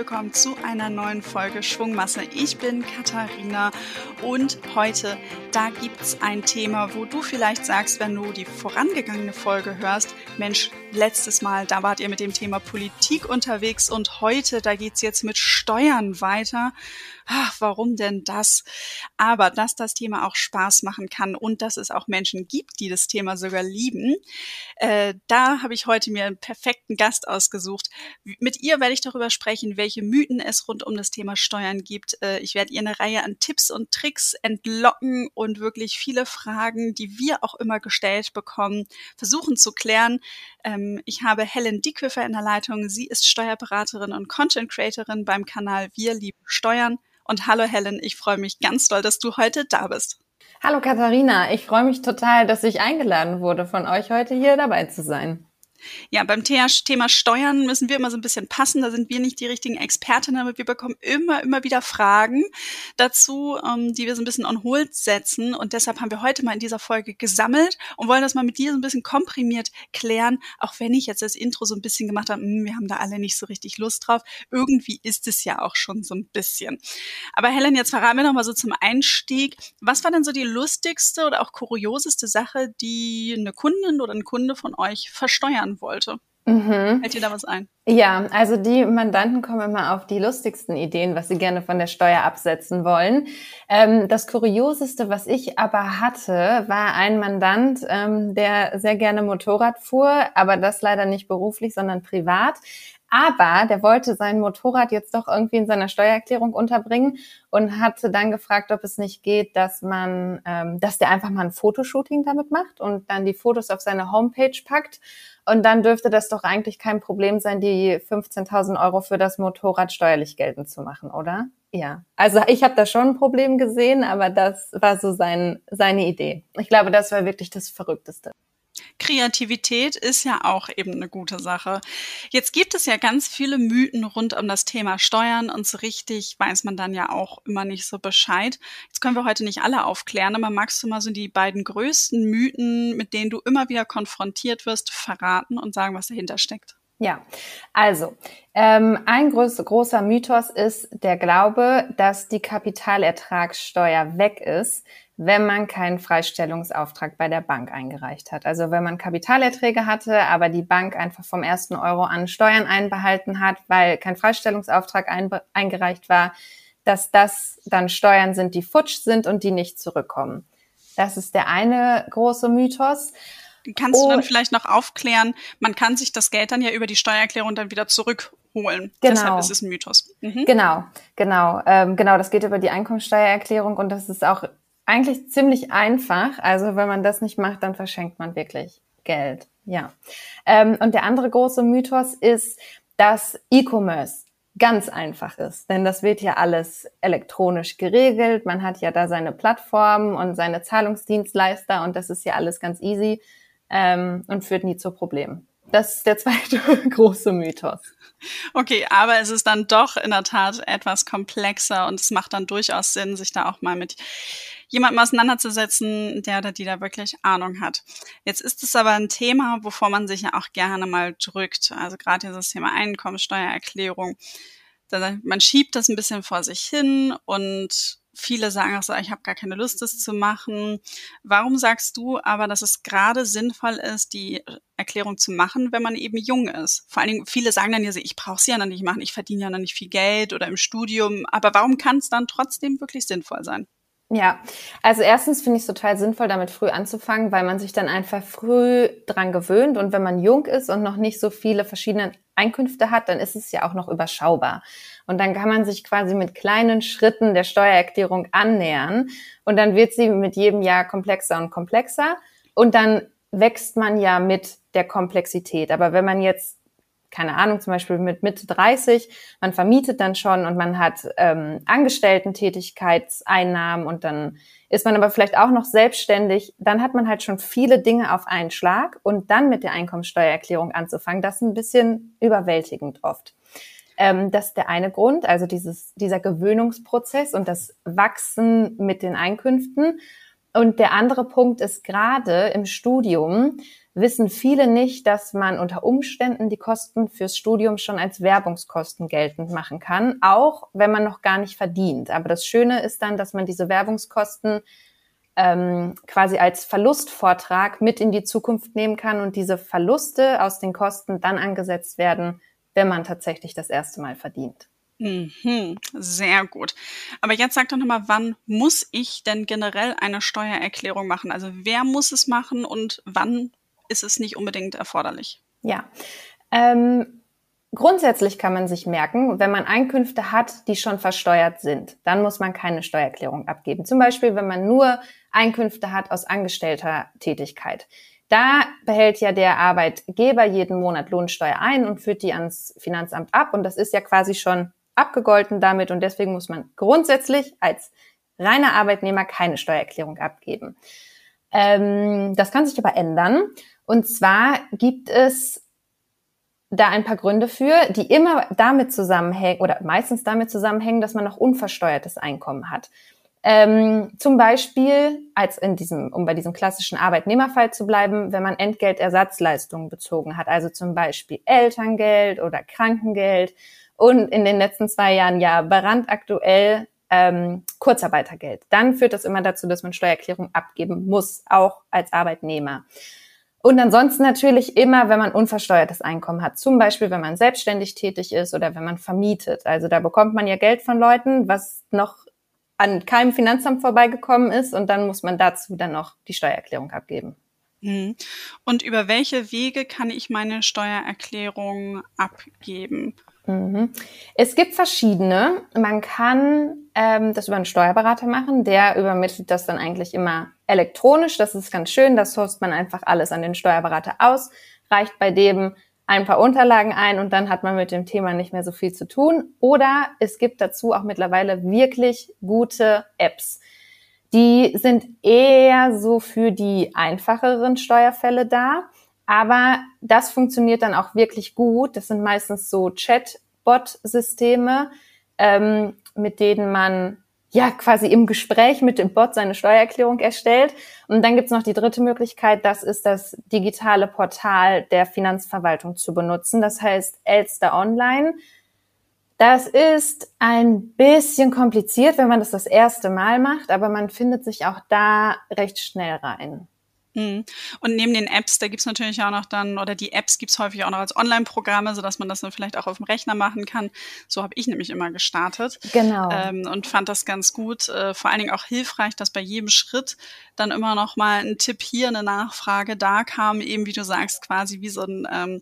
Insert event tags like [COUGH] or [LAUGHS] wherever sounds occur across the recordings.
willkommen zu einer neuen Folge Schwungmasse. Ich bin Katharina und heute, da gibt es ein Thema, wo du vielleicht sagst, wenn du die vorangegangene Folge hörst, Mensch, letztes Mal, da wart ihr mit dem Thema Politik unterwegs und heute, da geht es jetzt mit Steuern weiter ach, warum denn das? Aber dass das Thema auch Spaß machen kann und dass es auch Menschen gibt, die das Thema sogar lieben, äh, da habe ich heute mir einen perfekten Gast ausgesucht. Mit ihr werde ich darüber sprechen, welche Mythen es rund um das Thema Steuern gibt. Äh, ich werde ihr eine Reihe an Tipps und Tricks entlocken und wirklich viele Fragen, die wir auch immer gestellt bekommen, versuchen zu klären. Ähm, ich habe Helen Dickhöfer in der Leitung. Sie ist Steuerberaterin und Content Creatorin beim Kanal Wir lieben Steuern. Und hallo Helen, ich freue mich ganz doll, dass du heute da bist. Hallo Katharina, ich freue mich total, dass ich eingeladen wurde, von euch heute hier dabei zu sein. Ja, beim Thema Steuern müssen wir immer so ein bisschen passen. Da sind wir nicht die richtigen Expertinnen, aber wir bekommen immer, immer wieder Fragen dazu, ähm, die wir so ein bisschen on hold setzen. Und deshalb haben wir heute mal in dieser Folge gesammelt und wollen das mal mit dir so ein bisschen komprimiert klären. Auch wenn ich jetzt das Intro so ein bisschen gemacht habe, mh, hm, wir haben da alle nicht so richtig Lust drauf. Irgendwie ist es ja auch schon so ein bisschen. Aber Helen, jetzt verraten wir noch mal so zum Einstieg. Was war denn so die lustigste oder auch kurioseste Sache, die eine Kundin oder ein Kunde von euch versteuern lernen wollte. Mhm. Fällt dir da was ein? Ja, also die Mandanten kommen immer auf die lustigsten Ideen, was sie gerne von der Steuer absetzen wollen. Ähm, das Kurioseste, was ich aber hatte, war ein Mandant, ähm, der sehr gerne Motorrad fuhr, aber das leider nicht beruflich, sondern privat. Aber der wollte sein Motorrad jetzt doch irgendwie in seiner Steuererklärung unterbringen und hatte dann gefragt, ob es nicht geht, dass man, ähm, dass der einfach mal ein Fotoshooting damit macht und dann die Fotos auf seine Homepage packt. Und dann dürfte das doch eigentlich kein Problem sein, die 15.000 Euro für das Motorrad steuerlich geltend zu machen, oder? Ja, also ich habe da schon ein Problem gesehen, aber das war so sein, seine Idee. Ich glaube, das war wirklich das Verrückteste. Kreativität ist ja auch eben eine gute Sache. Jetzt gibt es ja ganz viele Mythen rund um das Thema Steuern und so richtig weiß man dann ja auch immer nicht so Bescheid. Jetzt können wir heute nicht alle aufklären, aber magst du mal so die beiden größten Mythen, mit denen du immer wieder konfrontiert wirst, verraten und sagen, was dahinter steckt? Ja, also ähm, ein groß, großer Mythos ist der Glaube, dass die Kapitalertragssteuer weg ist, wenn man keinen Freistellungsauftrag bei der Bank eingereicht hat. Also wenn man Kapitalerträge hatte, aber die Bank einfach vom ersten Euro an Steuern einbehalten hat, weil kein Freistellungsauftrag eingereicht war, dass das dann Steuern sind, die futsch sind und die nicht zurückkommen. Das ist der eine große Mythos. Kannst oh. du dann vielleicht noch aufklären, man kann sich das Geld dann ja über die Steuererklärung dann wieder zurückholen. Genau. Deshalb ist es ein Mythos. Mhm. Genau, genau. Ähm, genau, das geht über die Einkommensteuererklärung und das ist auch eigentlich ziemlich einfach. Also wenn man das nicht macht, dann verschenkt man wirklich Geld. Ja. Ähm, und der andere große Mythos ist, dass E-Commerce ganz einfach ist, denn das wird ja alles elektronisch geregelt. Man hat ja da seine Plattformen und seine Zahlungsdienstleister und das ist ja alles ganz easy ähm, und führt nie zu Problemen. Das ist der [LAUGHS] zweite große Mythos. Okay, aber es ist dann doch in der Tat etwas komplexer und es macht dann durchaus Sinn, sich da auch mal mit jemandem auseinanderzusetzen, der oder die da wirklich Ahnung hat. Jetzt ist es aber ein Thema, wovor man sich ja auch gerne mal drückt. Also gerade dieses Thema Einkommensteuererklärung. Man schiebt das ein bisschen vor sich hin und viele sagen auch so, ich habe gar keine Lust, das zu machen. Warum sagst du aber, dass es gerade sinnvoll ist, die Erklärung zu machen, wenn man eben jung ist? Vor allen Dingen, viele sagen dann ja, ich brauche sie ja noch nicht machen, ich verdiene ja noch nicht viel Geld oder im Studium. Aber warum kann es dann trotzdem wirklich sinnvoll sein? Ja, also erstens finde ich es total sinnvoll, damit früh anzufangen, weil man sich dann einfach früh dran gewöhnt und wenn man jung ist und noch nicht so viele verschiedene Einkünfte hat, dann ist es ja auch noch überschaubar. Und dann kann man sich quasi mit kleinen Schritten der Steuererklärung annähern und dann wird sie mit jedem Jahr komplexer und komplexer und dann wächst man ja mit der Komplexität. Aber wenn man jetzt keine Ahnung, zum Beispiel mit Mitte 30, man vermietet dann schon und man hat ähm, Angestellten-Tätigkeitseinnahmen und dann ist man aber vielleicht auch noch selbstständig, dann hat man halt schon viele Dinge auf einen Schlag und dann mit der Einkommensteuererklärung anzufangen, das ist ein bisschen überwältigend oft. Ähm, das ist der eine Grund, also dieses, dieser Gewöhnungsprozess und das Wachsen mit den Einkünften. Und der andere Punkt ist gerade im Studium wissen viele nicht, dass man unter Umständen die Kosten fürs Studium schon als Werbungskosten geltend machen kann, auch wenn man noch gar nicht verdient. Aber das Schöne ist dann, dass man diese Werbungskosten ähm, quasi als Verlustvortrag mit in die Zukunft nehmen kann und diese Verluste aus den Kosten dann angesetzt werden, wenn man tatsächlich das erste Mal verdient. Mhm, sehr gut. Aber jetzt sag doch nochmal, wann muss ich denn generell eine Steuererklärung machen? Also wer muss es machen und wann ist es nicht unbedingt erforderlich? Ja. Ähm, grundsätzlich kann man sich merken, wenn man Einkünfte hat, die schon versteuert sind, dann muss man keine Steuererklärung abgeben. Zum Beispiel, wenn man nur Einkünfte hat aus angestellter Tätigkeit. Da behält ja der Arbeitgeber jeden Monat Lohnsteuer ein und führt die ans Finanzamt ab. Und das ist ja quasi schon abgegolten damit. Und deswegen muss man grundsätzlich als reiner Arbeitnehmer keine Steuererklärung abgeben. Ähm, das kann sich aber ändern. Und zwar gibt es da ein paar Gründe für, die immer damit zusammenhängen oder meistens damit zusammenhängen, dass man noch unversteuertes Einkommen hat. Ähm, zum Beispiel, als in diesem, um bei diesem klassischen Arbeitnehmerfall zu bleiben, wenn man Entgeltersatzleistungen bezogen hat, also zum Beispiel Elterngeld oder Krankengeld und in den letzten zwei Jahren ja brandaktuell ähm, Kurzarbeitergeld. Dann führt das immer dazu, dass man Steuererklärung abgeben muss, auch als Arbeitnehmer. Und ansonsten natürlich immer, wenn man unversteuertes Einkommen hat. Zum Beispiel, wenn man selbstständig tätig ist oder wenn man vermietet. Also da bekommt man ja Geld von Leuten, was noch an keinem Finanzamt vorbeigekommen ist und dann muss man dazu dann noch die Steuererklärung abgeben. Mhm. Und über welche Wege kann ich meine Steuererklärung abgeben? Mhm. Es gibt verschiedene. Man kann ähm, das über einen Steuerberater machen, der übermittelt das dann eigentlich immer elektronisch. Das ist ganz schön. Das sourst man einfach alles an den Steuerberater aus, reicht bei dem ein paar Unterlagen ein und dann hat man mit dem Thema nicht mehr so viel zu tun. Oder es gibt dazu auch mittlerweile wirklich gute Apps. Die sind eher so für die einfacheren Steuerfälle da. Aber das funktioniert dann auch wirklich gut. Das sind meistens so Chat-Bot-Systeme, ähm, mit denen man ja quasi im Gespräch mit dem Bot seine Steuererklärung erstellt. Und dann gibt's noch die dritte Möglichkeit, das ist das digitale Portal der Finanzverwaltung zu benutzen. Das heißt Elster Online. Das ist ein bisschen kompliziert, wenn man das das erste Mal macht, aber man findet sich auch da recht schnell rein. Mhm. Und neben den Apps, da gibt's natürlich auch noch dann, oder die Apps gibt's häufig auch noch als Online-Programme, sodass man das dann vielleicht auch auf dem Rechner machen kann. So habe ich nämlich immer gestartet. Genau. Ähm, und fand das ganz gut. Äh, vor allen Dingen auch hilfreich, dass bei jedem Schritt dann immer noch mal ein Tipp hier, eine Nachfrage da kam, eben wie du sagst, quasi wie so ein ähm,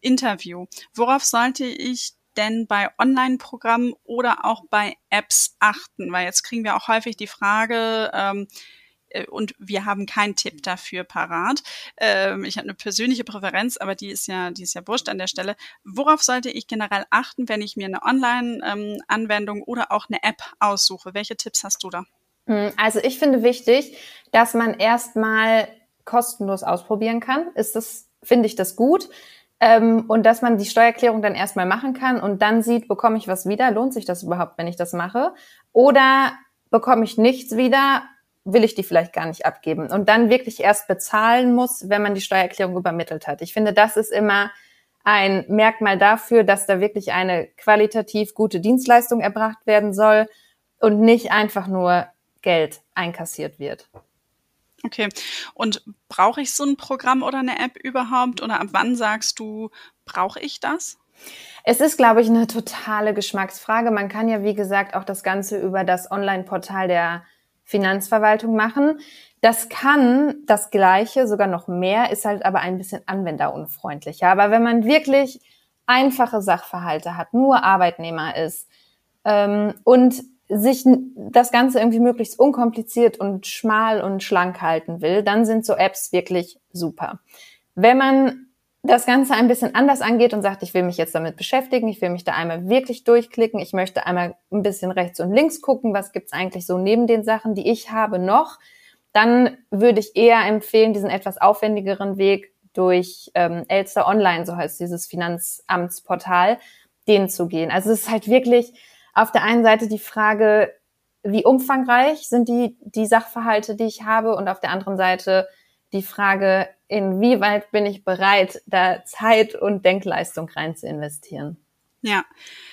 Interview. Worauf sollte ich denn bei Online-Programmen oder auch bei Apps achten? Weil jetzt kriegen wir auch häufig die Frage, ähm, äh, und wir haben keinen Tipp dafür parat. Ähm, ich habe eine persönliche Präferenz, aber die ist ja, die ist ja wurscht an der Stelle. Worauf sollte ich generell achten, wenn ich mir eine Online-Anwendung ähm, oder auch eine App aussuche? Welche Tipps hast du da? Hm, also ich finde wichtig, dass man erstmal kostenlos ausprobieren kann. Ist das, finde ich das gut. Ähm, und dass man die Steuererklärung dann erstmal machen kann und dann sieht, bekomme ich was wieder? Lohnt sich das überhaupt, wenn ich das mache? Oder bekomme ich nichts wieder will ich die vielleicht gar nicht abgeben und dann wirklich erst bezahlen muss, wenn man die Steuererklärung übermittelt hat. Ich finde, das ist immer ein Merkmal dafür, dass da wirklich eine qualitativ gute Dienstleistung erbracht werden soll und nicht einfach nur Geld einkassiert wird. Okay. Und brauche ich so ein Programm oder eine App überhaupt? Oder ab wann sagst du, brauche ich das? Es ist, glaube ich, eine totale Geschmacksfrage. Man kann ja, wie gesagt, auch das Ganze über das Online-Portal der Finanzverwaltung machen. Das kann das Gleiche, sogar noch mehr, ist halt aber ein bisschen anwenderunfreundlicher. Aber wenn man wirklich einfache Sachverhalte hat, nur Arbeitnehmer ist ähm, und sich das Ganze irgendwie möglichst unkompliziert und schmal und schlank halten will, dann sind so Apps wirklich super. Wenn man das Ganze ein bisschen anders angeht und sagt, ich will mich jetzt damit beschäftigen, ich will mich da einmal wirklich durchklicken, ich möchte einmal ein bisschen rechts und links gucken, was gibt's eigentlich so neben den Sachen, die ich habe noch, dann würde ich eher empfehlen, diesen etwas aufwendigeren Weg durch ähm, Elster Online, so heißt dieses Finanzamtsportal, den zu gehen. Also es ist halt wirklich auf der einen Seite die Frage, wie umfangreich sind die, die Sachverhalte, die ich habe und auf der anderen Seite die Frage, inwieweit bin ich bereit, da Zeit und Denkleistung rein zu investieren. Ja.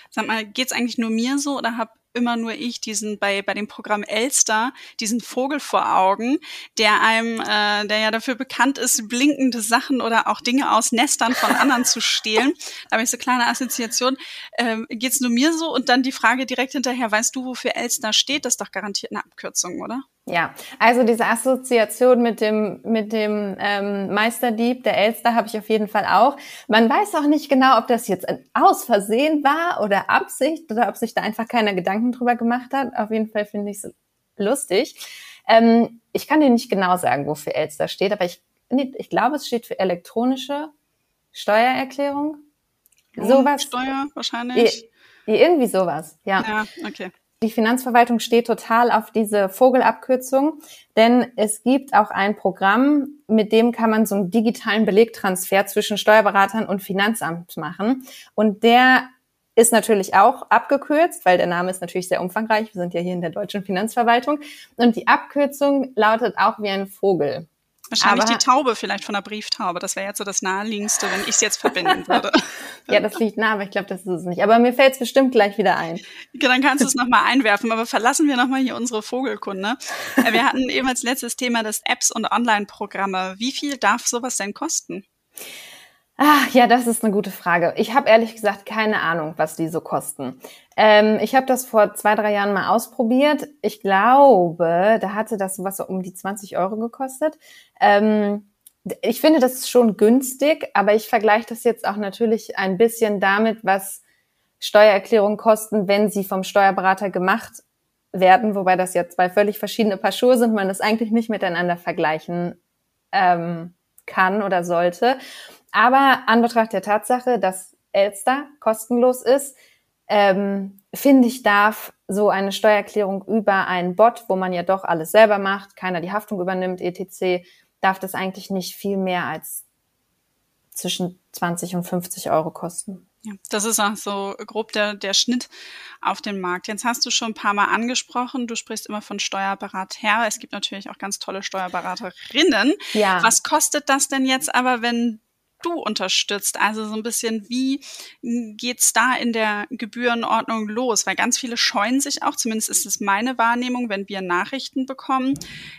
Sag mal, geht's eigentlich nur mir so oder habe immer nur ich diesen bei bei dem Programm Elster diesen Vogel vor Augen, der einem, äh, der ja dafür bekannt ist, blinkende Sachen oder auch Dinge aus Nestern von anderen zu stehlen. Da habe ich so kleine Assoziation. Ähm, geht's nur mir so? Und dann die Frage direkt hinterher: Weißt du, wofür Elster steht? Das ist doch garantiert eine Abkürzung, oder? Ja, also diese Assoziation mit dem mit dem ähm, Meisterdieb der Elster habe ich auf jeden Fall auch. Man weiß auch nicht genau, ob das jetzt aus Versehen war oder Absicht oder ob sich da einfach keiner Gedanken drüber gemacht hat. Auf jeden Fall finde ich es lustig. Ähm, ich kann dir nicht genau sagen, wofür Elster steht, aber ich ich glaube, es steht für elektronische Steuererklärung. Sowas. Steuer wahrscheinlich. Irgendwie sowas, ja. Ja, okay. Die Finanzverwaltung steht total auf diese Vogelabkürzung, denn es gibt auch ein Programm, mit dem kann man so einen digitalen Belegtransfer zwischen Steuerberatern und Finanzamt machen. Und der ist natürlich auch abgekürzt, weil der Name ist natürlich sehr umfangreich. Wir sind ja hier in der deutschen Finanzverwaltung. Und die Abkürzung lautet auch wie ein Vogel. Wahrscheinlich Aber, die Taube vielleicht von der Brieftaube. Das wäre jetzt so das naheliegendste, wenn ich es jetzt verbinden würde. [LAUGHS] ja, das liegt nah, aber ich glaube, das ist es nicht. Aber mir fällt es bestimmt gleich wieder ein. Dann kannst du es nochmal einwerfen. Aber verlassen wir nochmal hier unsere Vogelkunde. Äh, wir hatten eben als letztes Thema das Apps und Online-Programme. Wie viel darf sowas denn kosten? Ach, ja, das ist eine gute Frage. Ich habe ehrlich gesagt keine Ahnung, was die so kosten. Ähm, ich habe das vor zwei, drei Jahren mal ausprobiert. Ich glaube, da hatte das was so um die 20 Euro gekostet. Ähm, ich finde, das ist schon günstig, aber ich vergleiche das jetzt auch natürlich ein bisschen damit, was Steuererklärungen kosten, wenn sie vom Steuerberater gemacht werden, wobei das ja zwei völlig verschiedene Paar Schuhe sind, man das eigentlich nicht miteinander vergleichen ähm, kann oder sollte. Aber an Betracht der Tatsache, dass Elster kostenlos ist, ähm, finde ich, darf so eine Steuererklärung über einen Bot, wo man ja doch alles selber macht, keiner die Haftung übernimmt, etc., darf das eigentlich nicht viel mehr als zwischen 20 und 50 Euro kosten. Ja, das ist auch so grob der, der Schnitt auf den Markt. Jetzt hast du schon ein paar Mal angesprochen, du sprichst immer von Steuerberater. Es gibt natürlich auch ganz tolle Steuerberaterinnen. Ja. Was kostet das denn jetzt aber, wenn du unterstützt. Also so ein bisschen, wie geht's da in der Gebührenordnung los? Weil ganz viele scheuen sich auch, zumindest ist es meine Wahrnehmung, wenn wir Nachrichten bekommen,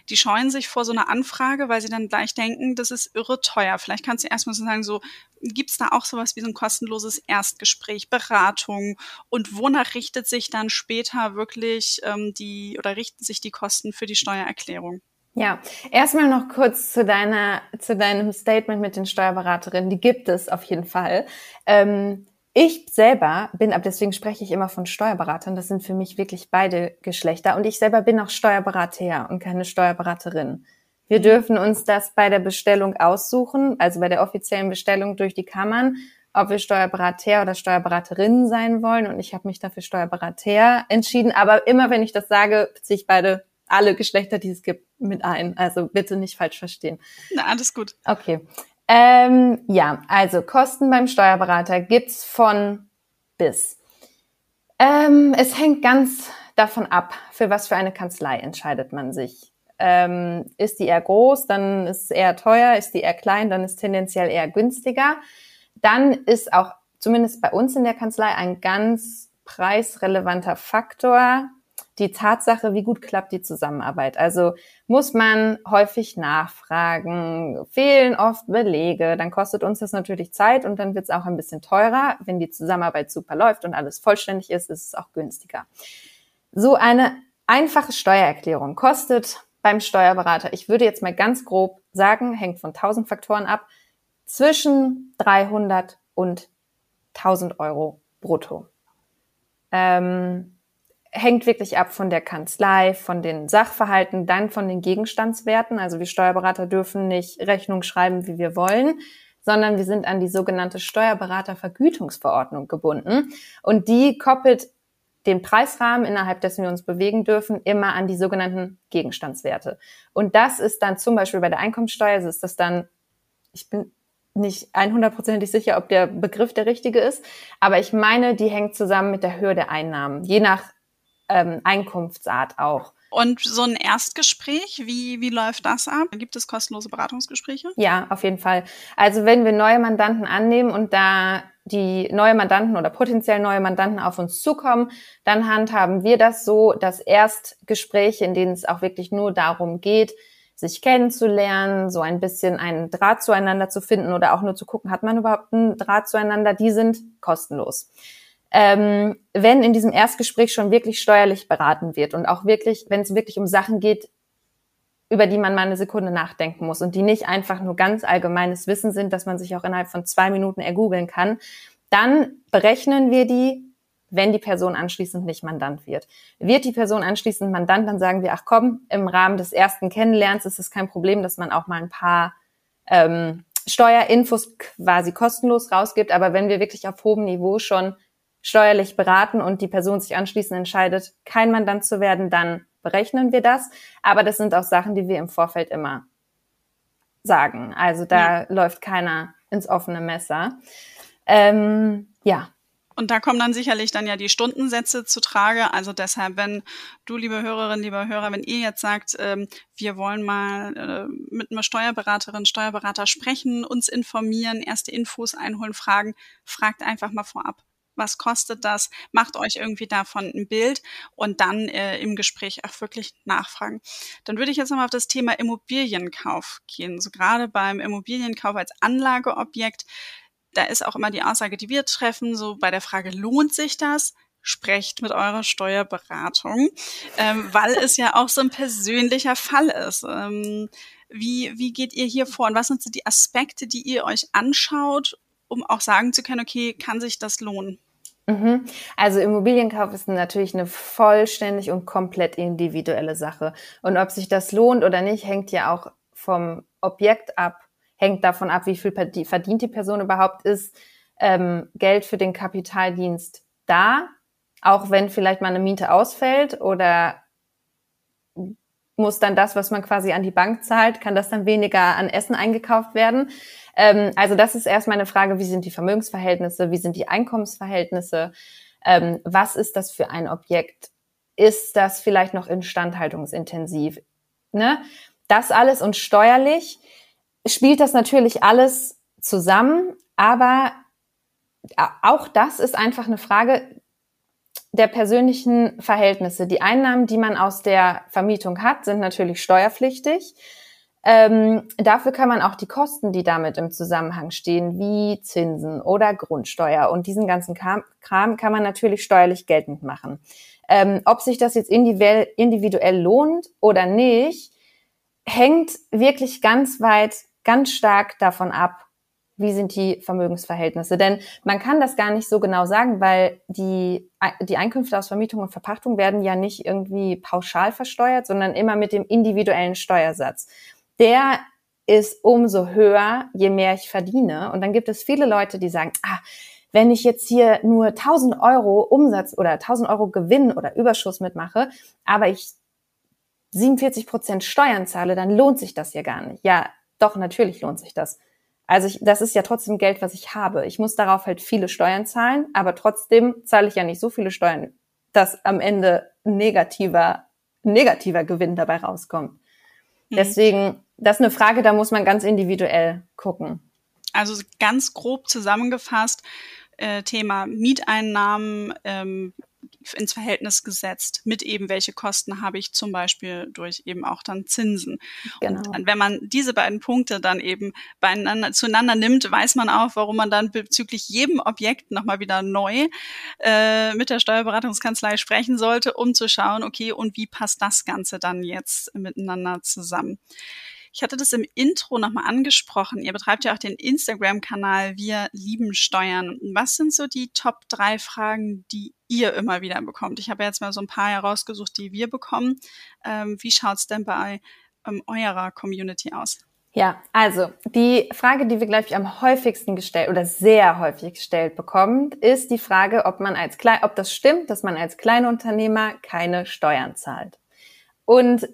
die scheuen sich vor so einer Anfrage, weil sie dann gleich denken, das ist irre teuer. Vielleicht kannst du erstmal so sagen, so gibt's da auch sowas wie so ein kostenloses Erstgespräch, Beratung und wonach richtet sich dann später wirklich ähm, die oder richten sich die Kosten für die Steuererklärung? Ja, erstmal noch kurz zu deiner, zu deinem Statement mit den Steuerberaterinnen. Die gibt es auf jeden Fall. Ähm, ich selber bin, ab deswegen spreche ich immer von Steuerberatern. Das sind für mich wirklich beide Geschlechter. Und ich selber bin auch Steuerberater und keine Steuerberaterin. Wir dürfen uns das bei der Bestellung aussuchen, also bei der offiziellen Bestellung durch die Kammern, ob wir Steuerberater oder Steuerberaterinnen sein wollen. Und ich habe mich dafür Steuerberater entschieden. Aber immer wenn ich das sage, beziehe ich beide alle Geschlechter, die es gibt, mit ein. Also bitte nicht falsch verstehen. Na, alles gut. Okay. Ähm, ja, also Kosten beim Steuerberater gibt's von bis. Ähm, es hängt ganz davon ab, für was für eine Kanzlei entscheidet man sich. Ähm, ist die eher groß, dann ist es eher teuer, ist die eher klein, dann ist tendenziell eher günstiger. Dann ist auch zumindest bei uns in der Kanzlei ein ganz preisrelevanter Faktor die Tatsache, wie gut klappt die Zusammenarbeit. Also muss man häufig nachfragen, fehlen oft Belege, dann kostet uns das natürlich Zeit und dann wird es auch ein bisschen teurer. Wenn die Zusammenarbeit super läuft und alles vollständig ist, ist es auch günstiger. So eine einfache Steuererklärung kostet beim Steuerberater, ich würde jetzt mal ganz grob sagen, hängt von 1000 Faktoren ab, zwischen 300 und 1000 Euro brutto. Ähm, hängt wirklich ab von der Kanzlei, von den Sachverhalten, dann von den Gegenstandswerten. Also wir Steuerberater dürfen nicht Rechnung schreiben, wie wir wollen, sondern wir sind an die sogenannte Steuerberatervergütungsverordnung gebunden. Und die koppelt den Preisrahmen, innerhalb dessen wir uns bewegen dürfen, immer an die sogenannten Gegenstandswerte. Und das ist dann zum Beispiel bei der Einkommensteuer, also ist das dann, ich bin nicht 100%ig sicher, ob der Begriff der richtige ist, aber ich meine, die hängt zusammen mit der Höhe der Einnahmen. Je nach ähm, Einkunftsart auch. Und so ein Erstgespräch, wie, wie läuft das ab? Gibt es kostenlose Beratungsgespräche? Ja, auf jeden Fall. Also wenn wir neue Mandanten annehmen und da die neue Mandanten oder potenziell neue Mandanten auf uns zukommen, dann handhaben wir das so, dass Erstgespräche, in denen es auch wirklich nur darum geht, sich kennenzulernen, so ein bisschen einen Draht zueinander zu finden oder auch nur zu gucken, hat man überhaupt einen Draht zueinander, die sind kostenlos. Ähm, wenn in diesem Erstgespräch schon wirklich steuerlich beraten wird und auch wirklich, wenn es wirklich um Sachen geht, über die man mal eine Sekunde nachdenken muss und die nicht einfach nur ganz allgemeines Wissen sind, dass man sich auch innerhalb von zwei Minuten ergoogeln kann, dann berechnen wir die, wenn die Person anschließend nicht Mandant wird. Wird die Person anschließend Mandant, dann sagen wir, ach komm, im Rahmen des ersten Kennenlernens ist es kein Problem, dass man auch mal ein paar ähm, Steuerinfos quasi kostenlos rausgibt. Aber wenn wir wirklich auf hohem Niveau schon steuerlich beraten und die Person sich anschließend entscheidet, kein Mandant zu werden, dann berechnen wir das. Aber das sind auch Sachen, die wir im Vorfeld immer sagen. Also da ja. läuft keiner ins offene Messer. Ähm, ja. Und da kommen dann sicherlich dann ja die Stundensätze zu Trage. Also deshalb, wenn du, liebe Hörerin, lieber Hörer, wenn ihr jetzt sagt, ähm, wir wollen mal äh, mit einer Steuerberaterin, Steuerberater sprechen, uns informieren, erste Infos einholen, fragen, fragt einfach mal vorab was kostet das, macht euch irgendwie davon ein Bild und dann äh, im Gespräch auch wirklich nachfragen. Dann würde ich jetzt nochmal auf das Thema Immobilienkauf gehen. So gerade beim Immobilienkauf als Anlageobjekt, da ist auch immer die Aussage, die wir treffen, so bei der Frage, lohnt sich das? Sprecht mit eurer Steuerberatung, ähm, weil es ja auch so ein persönlicher Fall ist. Ähm, wie, wie geht ihr hier vor und was sind so die Aspekte, die ihr euch anschaut, um auch sagen zu können, okay, kann sich das lohnen? Mhm. Also Immobilienkauf ist natürlich eine vollständig und komplett individuelle Sache. Und ob sich das lohnt oder nicht, hängt ja auch vom Objekt ab, hängt davon ab, wie viel verdient die Person überhaupt ist. Ähm, Geld für den Kapitaldienst da, auch wenn vielleicht mal eine Miete ausfällt oder muss dann das, was man quasi an die Bank zahlt, kann das dann weniger an Essen eingekauft werden. Ähm, also das ist erstmal eine Frage, wie sind die Vermögensverhältnisse, wie sind die Einkommensverhältnisse, ähm, was ist das für ein Objekt, ist das vielleicht noch instandhaltungsintensiv, ne? Das alles und steuerlich spielt das natürlich alles zusammen, aber auch das ist einfach eine Frage der persönlichen Verhältnisse. Die Einnahmen, die man aus der Vermietung hat, sind natürlich steuerpflichtig. Ähm, dafür kann man auch die Kosten, die damit im Zusammenhang stehen, wie Zinsen oder Grundsteuer und diesen ganzen Kram, kann man natürlich steuerlich geltend machen. Ähm, ob sich das jetzt individuell lohnt oder nicht, hängt wirklich ganz weit, ganz stark davon ab, wie sind die Vermögensverhältnisse. Denn man kann das gar nicht so genau sagen, weil die, die Einkünfte aus Vermietung und Verpachtung werden ja nicht irgendwie pauschal versteuert, sondern immer mit dem individuellen Steuersatz der ist umso höher, je mehr ich verdiene. Und dann gibt es viele Leute, die sagen, ah, wenn ich jetzt hier nur 1000 Euro Umsatz oder 1000 Euro Gewinn oder Überschuss mitmache, aber ich 47 Prozent Steuern zahle, dann lohnt sich das ja gar nicht. Ja, doch, natürlich lohnt sich das. Also ich, das ist ja trotzdem Geld, was ich habe. Ich muss darauf halt viele Steuern zahlen, aber trotzdem zahle ich ja nicht so viele Steuern, dass am Ende negativer, negativer Gewinn dabei rauskommt. Mhm. Deswegen das ist eine Frage, da muss man ganz individuell gucken. Also ganz grob zusammengefasst, äh, Thema Mieteinnahmen ähm, ins Verhältnis gesetzt mit eben, welche Kosten habe ich zum Beispiel durch eben auch dann Zinsen. Genau. Und wenn man diese beiden Punkte dann eben beieinander, zueinander nimmt, weiß man auch, warum man dann bezüglich jedem Objekt nochmal wieder neu äh, mit der Steuerberatungskanzlei sprechen sollte, um zu schauen, okay, und wie passt das Ganze dann jetzt miteinander zusammen. Ich hatte das im Intro nochmal angesprochen. Ihr betreibt ja auch den Instagram-Kanal Wir lieben Steuern. Was sind so die Top drei Fragen, die ihr immer wieder bekommt? Ich habe jetzt mal so ein paar herausgesucht, die wir bekommen. Ähm, wie schaut's denn bei ähm, eurer Community aus? Ja, also die Frage, die wir, glaube ich, am häufigsten gestellt oder sehr häufig gestellt bekommt, ist die Frage, ob man als Klein, ob das stimmt, dass man als Kleinunternehmer keine Steuern zahlt. Und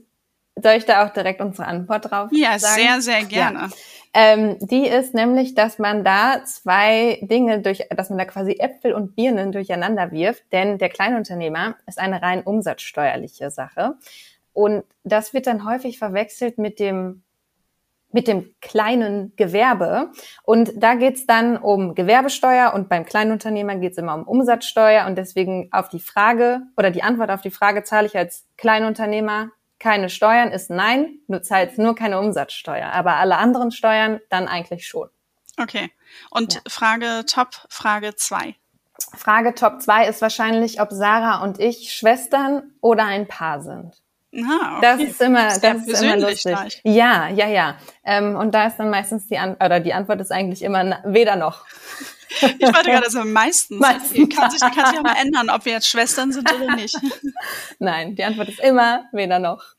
soll ich da auch direkt unsere Antwort drauf ja, sagen? Ja, sehr, sehr gerne. Ja. Ähm, die ist nämlich, dass man da zwei Dinge durch, dass man da quasi Äpfel und Birnen durcheinander wirft, denn der Kleinunternehmer ist eine rein umsatzsteuerliche Sache. Und das wird dann häufig verwechselt mit dem mit dem kleinen Gewerbe. Und da geht's dann um Gewerbesteuer und beim Kleinunternehmer geht's immer um Umsatzsteuer. Und deswegen auf die Frage oder die Antwort auf die Frage, zahle ich als Kleinunternehmer keine Steuern, ist nein, du zahlst nur keine Umsatzsteuer. Aber alle anderen Steuern dann eigentlich schon. Okay. Und ja. Frage Top, Frage zwei. Frage Top zwei ist wahrscheinlich, ob Sarah und ich Schwestern oder ein Paar sind. Ah, okay. Das ist immer, das, das ist immer lustig. Gleich. Ja, ja, ja. Ähm, und da ist dann meistens die Antwort, oder die Antwort ist eigentlich immer weder noch. [LAUGHS] Ich wollte gerade sagen, meistens. meistens. Kann, sich, kann sich auch mal ändern, ob wir jetzt Schwestern sind oder nicht. [LAUGHS] Nein, die Antwort ist immer weder noch.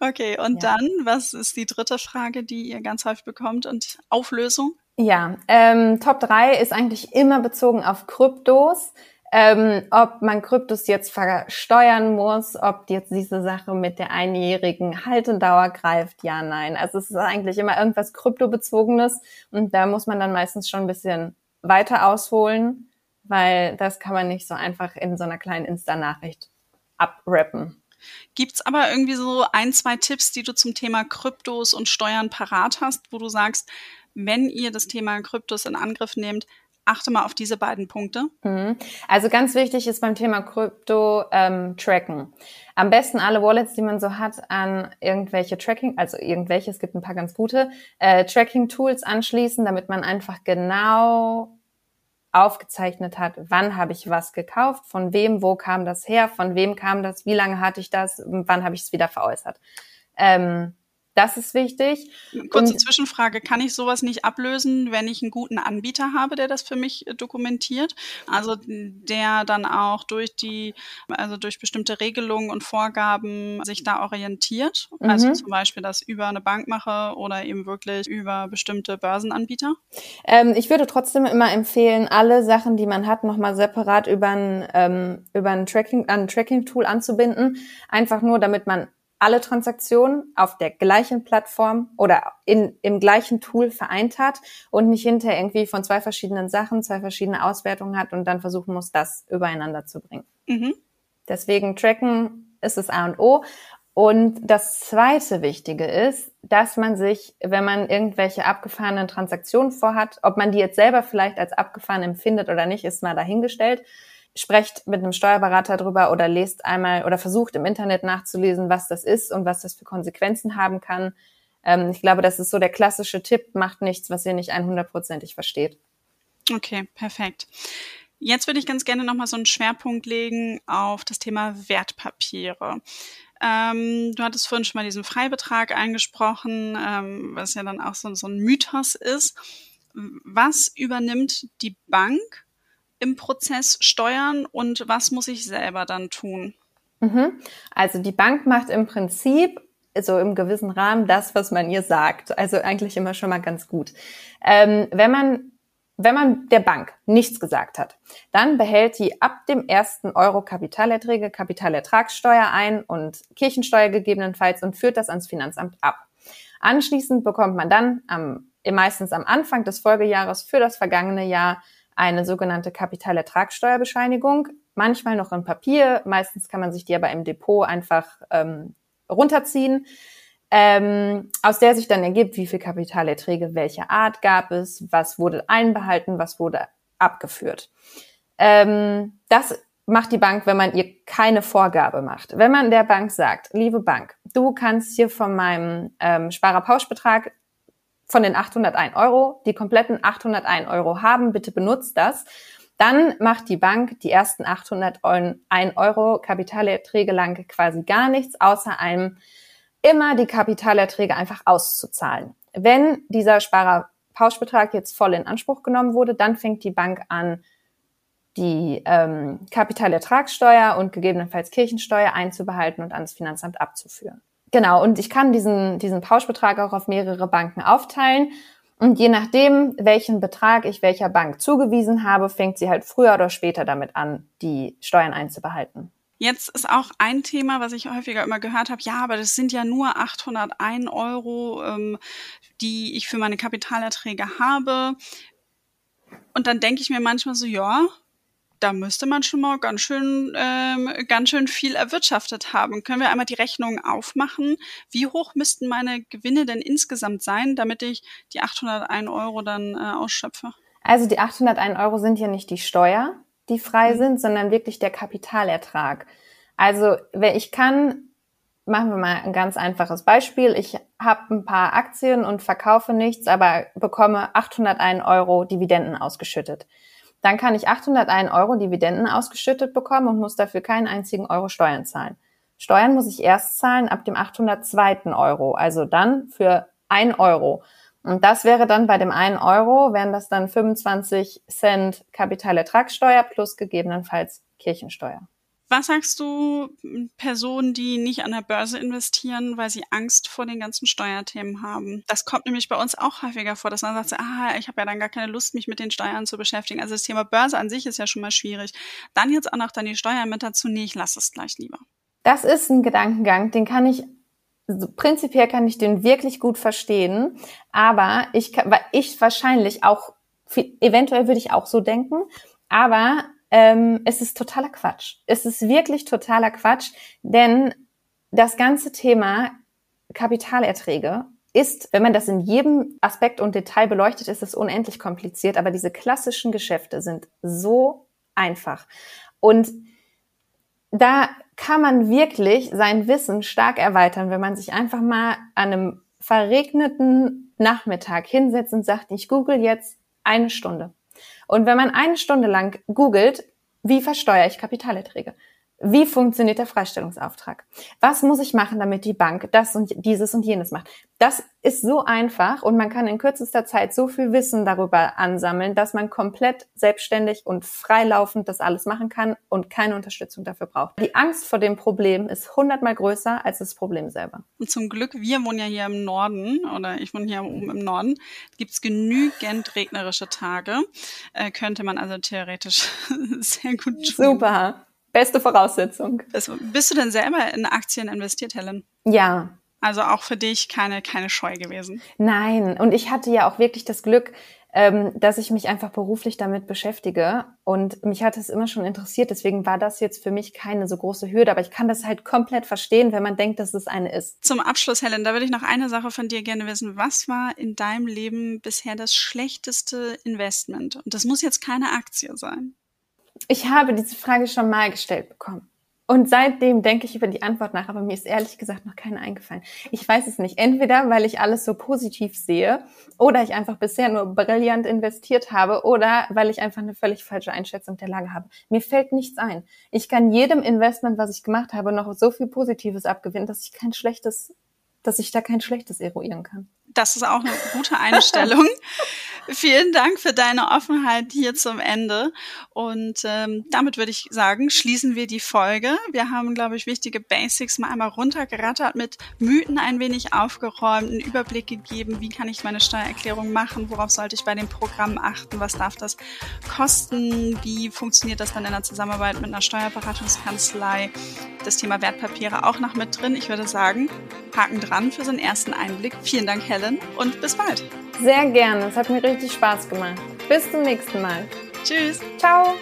Okay, und ja. dann, was ist die dritte Frage, die ihr ganz häufig bekommt und Auflösung? Ja, ähm, Top 3 ist eigentlich immer bezogen auf Kryptos ähm, ob man Kryptos jetzt versteuern muss, ob jetzt diese Sache mit der einjährigen Haltendauer greift, ja, nein. Also es ist eigentlich immer irgendwas Kryptobezogenes und da muss man dann meistens schon ein bisschen weiter ausholen, weil das kann man nicht so einfach in so einer kleinen Insta-Nachricht abrappen. Gibt's aber irgendwie so ein, zwei Tipps, die du zum Thema Kryptos und Steuern parat hast, wo du sagst, wenn ihr das Thema Kryptos in Angriff nehmt, achte mal auf diese beiden Punkte. Mhm. Also ganz wichtig ist beim Thema Krypto ähm, tracken. Am besten alle Wallets, die man so hat, an irgendwelche Tracking, also irgendwelche, es gibt ein paar ganz gute, äh, Tracking-Tools anschließen, damit man einfach genau aufgezeichnet hat, wann habe ich was gekauft, von wem, wo kam das her, von wem kam das, wie lange hatte ich das, wann habe ich es wieder veräußert. Ähm, das ist wichtig. Kurze und, Zwischenfrage, kann ich sowas nicht ablösen, wenn ich einen guten Anbieter habe, der das für mich äh, dokumentiert? Also der dann auch durch die, also durch bestimmte Regelungen und Vorgaben sich da orientiert? Also mhm. Also zum Beispiel das über eine Bank mache oder eben wirklich über bestimmte Börsenanbieter? Ähm, ich würde trotzdem immer empfehlen, alle Sachen, die man hat, nochmal separat über ein, ähm, über ein Tracking, ein Tracking-Tool anzubinden. Einfach nur, damit man alle Transaktionen auf der gleichen Plattform oder in, im gleichen Tool vereint hat und nicht hinterher irgendwie von zwei verschiedenen Sachen zwei verschiedene Auswertungen hat und dann versuchen muss, das übereinander zu bringen. Mhm. Deswegen tracken ist das A und O. Und das zweite Wichtige ist, dass man sich, wenn man irgendwelche abgefahrenen Transaktionen vorhat, ob man die jetzt selber vielleicht als abgefahren empfindet oder nicht, ist mal dahingestellt sprecht mit einem Steuerberater drüber oder lest einmal oder versucht im Internet nachzulesen, was das ist und was das für Konsequenzen haben kann. Ähm, ich glaube, das ist so der klassische Tipp, macht nichts, was ihr nicht 100%ig versteht. Okay, perfekt. Jetzt würde ich ganz gerne nochmal so einen Schwerpunkt legen auf das Thema Wertpapiere. Ähm, du hattest vorhin schon mal diesen Freibetrag angesprochen, ähm, was ja dann auch so, so ein Mythos ist. Was übernimmt die Bank im Prozess steuern und was muss ich selber dann tun? Mhm. Also die Bank macht im Prinzip so im gewissen Rahmen das, was man ihr sagt. Also eigentlich immer schon mal ganz gut. Ähm, wenn man wenn man der Bank nichts gesagt hat, dann behält die ab dem ersten Euro Kapitalerträge, Kapitalertragssteuer ein und Kirchensteuer gegebenenfalls und führt das ans Finanzamt ab. Anschließend bekommt man dann am, meistens am Anfang des Folgejahres für das vergangene Jahr eine sogenannte Kapitalertragssteuerbescheinigung, manchmal noch in Papier, meistens kann man sich die aber im Depot einfach ähm, runterziehen, ähm, aus der sich dann ergibt, wie viel Kapitalerträge welcher Art gab es, was wurde einbehalten, was wurde abgeführt. Ähm, das macht die Bank, wenn man ihr keine Vorgabe macht. Wenn man der Bank sagt, liebe Bank, du kannst hier von meinem ähm, Sparerpauschbetrag von den 801 Euro die kompletten 801 Euro haben, bitte benutzt das. Dann macht die Bank die ersten 801 Euro Kapitalerträge lang quasi gar nichts, außer einem immer die Kapitalerträge einfach auszuzahlen. Wenn dieser Sparerpauschbetrag jetzt voll in Anspruch genommen wurde, dann fängt die Bank an, die ähm, Kapitalertragssteuer und gegebenenfalls Kirchensteuer einzubehalten und ans Finanzamt abzuführen. Genau, und ich kann diesen, diesen Pauschbetrag auch auf mehrere Banken aufteilen. Und je nachdem, welchen Betrag ich welcher Bank zugewiesen habe, fängt sie halt früher oder später damit an, die Steuern einzubehalten. Jetzt ist auch ein Thema, was ich häufiger immer gehört habe, ja, aber das sind ja nur 801 Euro, ähm, die ich für meine Kapitalerträge habe. Und dann denke ich mir manchmal so, ja, da müsste man schon mal ganz schön, ähm, ganz schön viel erwirtschaftet haben. Können wir einmal die Rechnung aufmachen? Wie hoch müssten meine Gewinne denn insgesamt sein, damit ich die 801 Euro dann äh, ausschöpfe? Also die 801 Euro sind ja nicht die Steuer, die frei mhm. sind, sondern wirklich der Kapitalertrag. Also wenn ich kann, machen wir mal ein ganz einfaches Beispiel. Ich habe ein paar Aktien und verkaufe nichts, aber bekomme 801 Euro Dividenden ausgeschüttet. Dann kann ich 801 Euro Dividenden ausgeschüttet bekommen und muss dafür keinen einzigen Euro Steuern zahlen. Steuern muss ich erst zahlen ab dem 802. Euro, also dann für ein Euro. Und das wäre dann bei dem einen Euro, wären das dann 25 Cent Kapitalertragssteuer plus gegebenenfalls Kirchensteuer. Was sagst du Personen, die nicht an der Börse investieren, weil sie Angst vor den ganzen Steuerthemen haben? Das kommt nämlich bei uns auch häufiger vor, dass man sagt, ah, ich habe ja dann gar keine Lust, mich mit den Steuern zu beschäftigen. Also das Thema Börse an sich ist ja schon mal schwierig. Dann jetzt auch noch dann die Steuern mit dazu, nee, ich lasse es gleich lieber. Das ist ein Gedankengang, den kann ich prinzipiell kann ich den wirklich gut verstehen, aber ich ich wahrscheinlich auch, eventuell würde ich auch so denken, aber ähm, es ist totaler Quatsch. Es ist wirklich totaler Quatsch, denn das ganze Thema Kapitalerträge ist, wenn man das in jedem Aspekt und Detail beleuchtet, ist es unendlich kompliziert, aber diese klassischen Geschäfte sind so einfach. Und da kann man wirklich sein Wissen stark erweitern, wenn man sich einfach mal an einem verregneten Nachmittag hinsetzt und sagt, ich google jetzt eine Stunde. Und wenn man eine Stunde lang googelt, wie versteuere ich Kapitalerträge? Wie funktioniert der Freistellungsauftrag? Was muss ich machen, damit die Bank das und dieses und jenes macht? Das ist so einfach und man kann in kürzester Zeit so viel Wissen darüber ansammeln, dass man komplett selbstständig und freilaufend das alles machen kann und keine Unterstützung dafür braucht. Die Angst vor dem Problem ist hundertmal größer als das Problem selber. Und zum Glück, wir wohnen ja hier im Norden oder ich wohne hier oben im Norden, gibt es genügend regnerische Tage. Äh, könnte man also theoretisch [LAUGHS] sehr gut tun. Super. Beste Voraussetzung. Also, bist du denn selber in Aktien investiert, Helen? Ja. Also auch für dich keine, keine Scheu gewesen? Nein. Und ich hatte ja auch wirklich das Glück, ähm, dass ich mich einfach beruflich damit beschäftige. Und mich hat es immer schon interessiert. Deswegen war das jetzt für mich keine so große Hürde. Aber ich kann das halt komplett verstehen, wenn man denkt, dass es eine ist. Zum Abschluss, Helen, da würde ich noch eine Sache von dir gerne wissen. Was war in deinem Leben bisher das schlechteste Investment? Und das muss jetzt keine Aktie sein ich habe diese Frage schon mal gestellt bekommen. Und seitdem denke ich über die Antwort nach, aber mir ist ehrlich gesagt noch keine eingefallen. Ich weiß es nicht. Entweder, weil ich alles so positiv sehe oder ich einfach bisher nur brillant investiert habe oder weil ich einfach eine völlig falsche Einschätzung der Lage habe. Mir fällt nichts ein. Ich kann jedem Investment, was ich gemacht habe, noch so viel Positives abgewinnen, dass ich kein schlechtes, dass ich da kein schlechtes eruieren kann. Das ist auch eine gute Einstellung. [LAUGHS] Vielen Dank für deine Offenheit hier zum Ende. Und ähm, damit würde ich sagen, schließen wir die Folge. Wir haben, glaube ich, wichtige Basics mal einmal runtergerattert, mit Mythen ein wenig aufgeräumt, einen Überblick gegeben, wie kann ich meine Steuererklärung machen, worauf sollte ich bei dem Programm achten, was darf das kosten, wie funktioniert das dann in der Zusammenarbeit mit einer Steuerberatungskanzlei, das Thema Wertpapiere auch noch mit drin. Ich würde sagen, Haken dran für so einen ersten Einblick. Vielen Dank, Helen, und bis bald. Sehr gerne, es hat mir richtig Spaß gemacht. Bis zum nächsten Mal. Tschüss. Ciao.